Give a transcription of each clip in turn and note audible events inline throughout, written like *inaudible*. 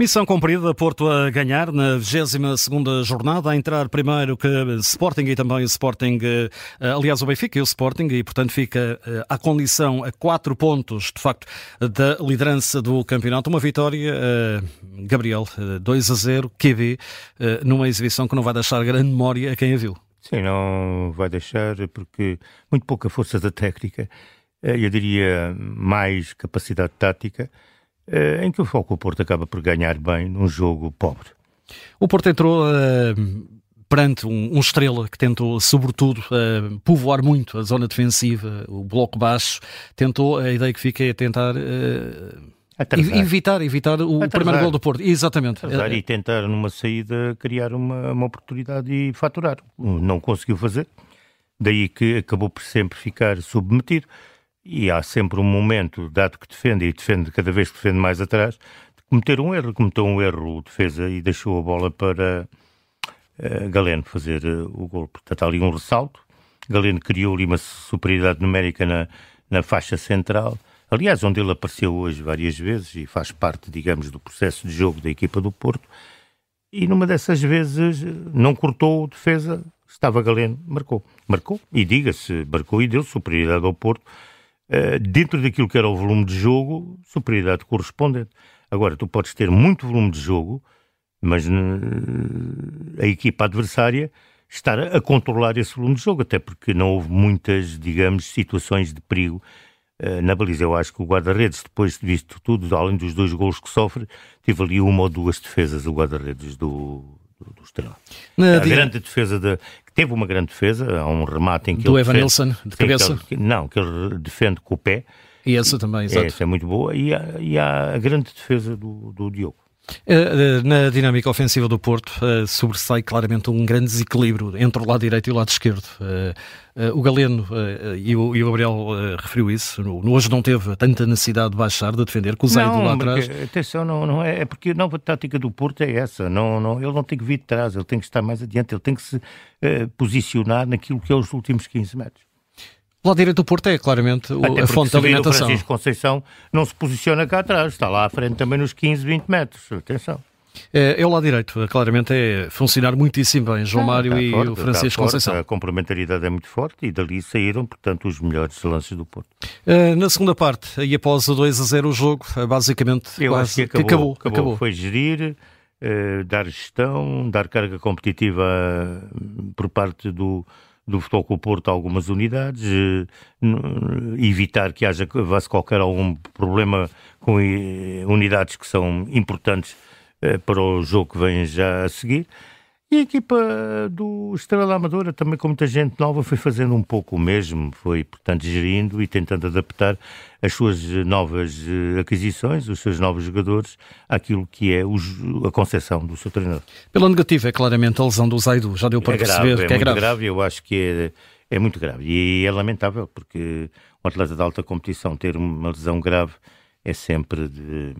Missão cumprida, Porto a ganhar na 22 jornada, a entrar primeiro que Sporting e também o Sporting, eh, aliás o Benfica e o Sporting, e portanto fica eh, à condição a quatro pontos, de facto, da liderança do campeonato. Uma vitória, eh, Gabriel, 2 a 0, QB, numa exibição que não vai deixar grande memória a quem a viu. Sim, não vai deixar, porque muito pouca força da técnica, eu diria mais capacidade tática em que o Foco Porto acaba por ganhar bem num jogo pobre. O Porto entrou uh, perante um, um, estrela que tentou, sobretudo, uh, povoar muito a zona defensiva, o bloco baixo. Tentou, a ideia que fica é tentar. Uh, evitar, evitar o Atrasar. primeiro gol do Porto. Exatamente. Atrasar e tentar numa saída criar uma, uma oportunidade e faturar. Não conseguiu fazer. Daí que acabou por sempre ficar submetido e há sempre um momento, dado que defende e defende cada vez que defende mais atrás, de cometer um erro. Cometeu um erro o defesa e deixou a bola para uh, Galeno fazer uh, o gol. Portanto, há ali um ressalto. Galeno criou ali uma superioridade numérica na, na faixa central. Aliás, onde ele apareceu hoje várias vezes e faz parte, digamos, do processo de jogo da equipa do Porto. E numa dessas vezes não cortou o defesa, estava Galeno, marcou. Marcou, e diga-se, marcou e deu superioridade ao Porto eh, dentro daquilo que era o volume de jogo, superioridade correspondente. Agora, tu podes ter muito volume de jogo, mas a equipa adversária estar a controlar esse volume de jogo, até porque não houve muitas, digamos, situações de perigo uh, na baliza. Eu acho que o guarda-redes, depois de visto tudo, além dos dois gols que sofre, teve ali uma ou duas defesas, o guarda-redes do, do, do Estrela. Na a grande defesa de, teve uma grande defesa, há um remate em que do ele Evan defende, Nilsson de cabeça. Que ele, não, que ele defende com o pé. E essa também, exato. Essa é muito boa. E há, e há a grande defesa do, do Diogo. Eh, eh, na dinâmica ofensiva do Porto uh, sobressai claramente um grande desequilíbrio entre o lado direito e o lado esquerdo. Uh, uh, o Galeno e o, Gabriel referiu isso. Hoje não teve tanta necessidade de baixar, de defender, com o Zaido lá atrás. Atenção, não, não é, é, porque a nova tática do Porto é essa. Não, não, ele não tem que vir de trás, ele tem que estar mais adiante, ele tem que se posicionar naquilo que é os últimos 15 metros. O lado direito do Porto é claramente o, a fonte de alimentação. O Francisco Conceição não se posiciona cá atrás, está lá à frente também nos 15, 20 metros. Atenção. É, é o lado direito, claramente é funcionar muitíssimo bem, João ah, Mário e forte, o Francisco Conceição. A complementaridade é muito forte e dali saíram, portanto, os melhores lances do Porto. Uh, na segunda parte, e após o 2 a 0 o jogo, basicamente Eu acho que acabou, que acabou, acabou, acabou. Foi gerir, uh, dar gestão, dar carga competitiva uh, por parte do, do Futebol o Porto algumas unidades, eh, evitar que haja qualquer algum problema com unidades que são importantes eh, para o jogo que vem já a seguir. E a equipa do Estrela Amadora, também com muita gente nova, foi fazendo um pouco o mesmo, foi, portanto, gerindo e tentando adaptar as suas novas eh, aquisições, os seus novos jogadores, àquilo que é a concepção do seu treinador. Pela negativa, é claramente a lesão do Zaidu, já deu para é perceber grave, que é, é grave. grave. Eu acho que é, é muito grave e é lamentável, porque um atleta de alta competição ter uma lesão grave é sempre de,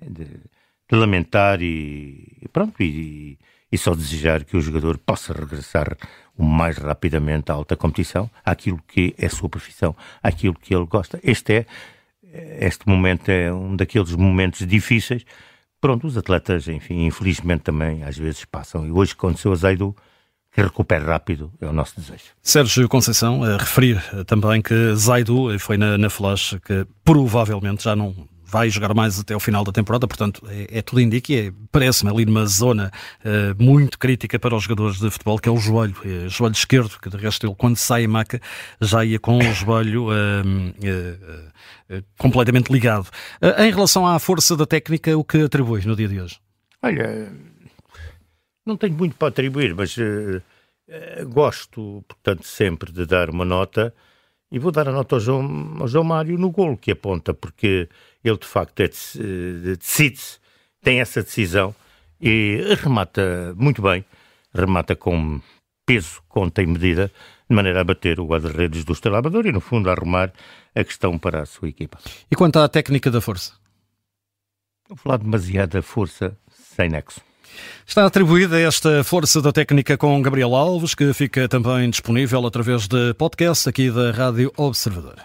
de, de lamentar e, pronto, e, e só desejar que o jogador possa regressar o mais rapidamente à alta competição, àquilo que é a sua profissão, àquilo que ele gosta. Este é, este momento é um daqueles momentos difíceis. Pronto, os atletas, enfim, infelizmente também às vezes passam. E hoje aconteceu a Zaidu, que recupere rápido, é o nosso desejo. Sérgio Conceição, a referir também que Zaidu foi na, na flash que provavelmente já não vai jogar mais até ao final da temporada, portanto, é, é tudo indica e é, parece-me ali numa zona uh, muito crítica para os jogadores de futebol, que é o joelho, é, joelho esquerdo, que de resto ele, quando sai em maca, já ia com o *coughs* joelho uh, uh, completamente ligado. em relação à força da técnica, o que atribui no dia de hoje? Olha, não tenho muito para atribuir, mas gosto, portanto, sempre de dar uma nota e vou dar a nota ao João, ao João Mário no golo que aponta, porque ele de facto é, decide-se, tem essa decisão e remata muito bem, remata com peso, conta e medida, de maneira a bater o guarda-redes do Estrela e, no fundo, a arrumar a questão para a sua equipa. E quanto à técnica da força? Vou falar demasiada força sem nexo. Está atribuída esta força da técnica com Gabriel Alves, que fica também disponível através de podcast aqui da Rádio Observador.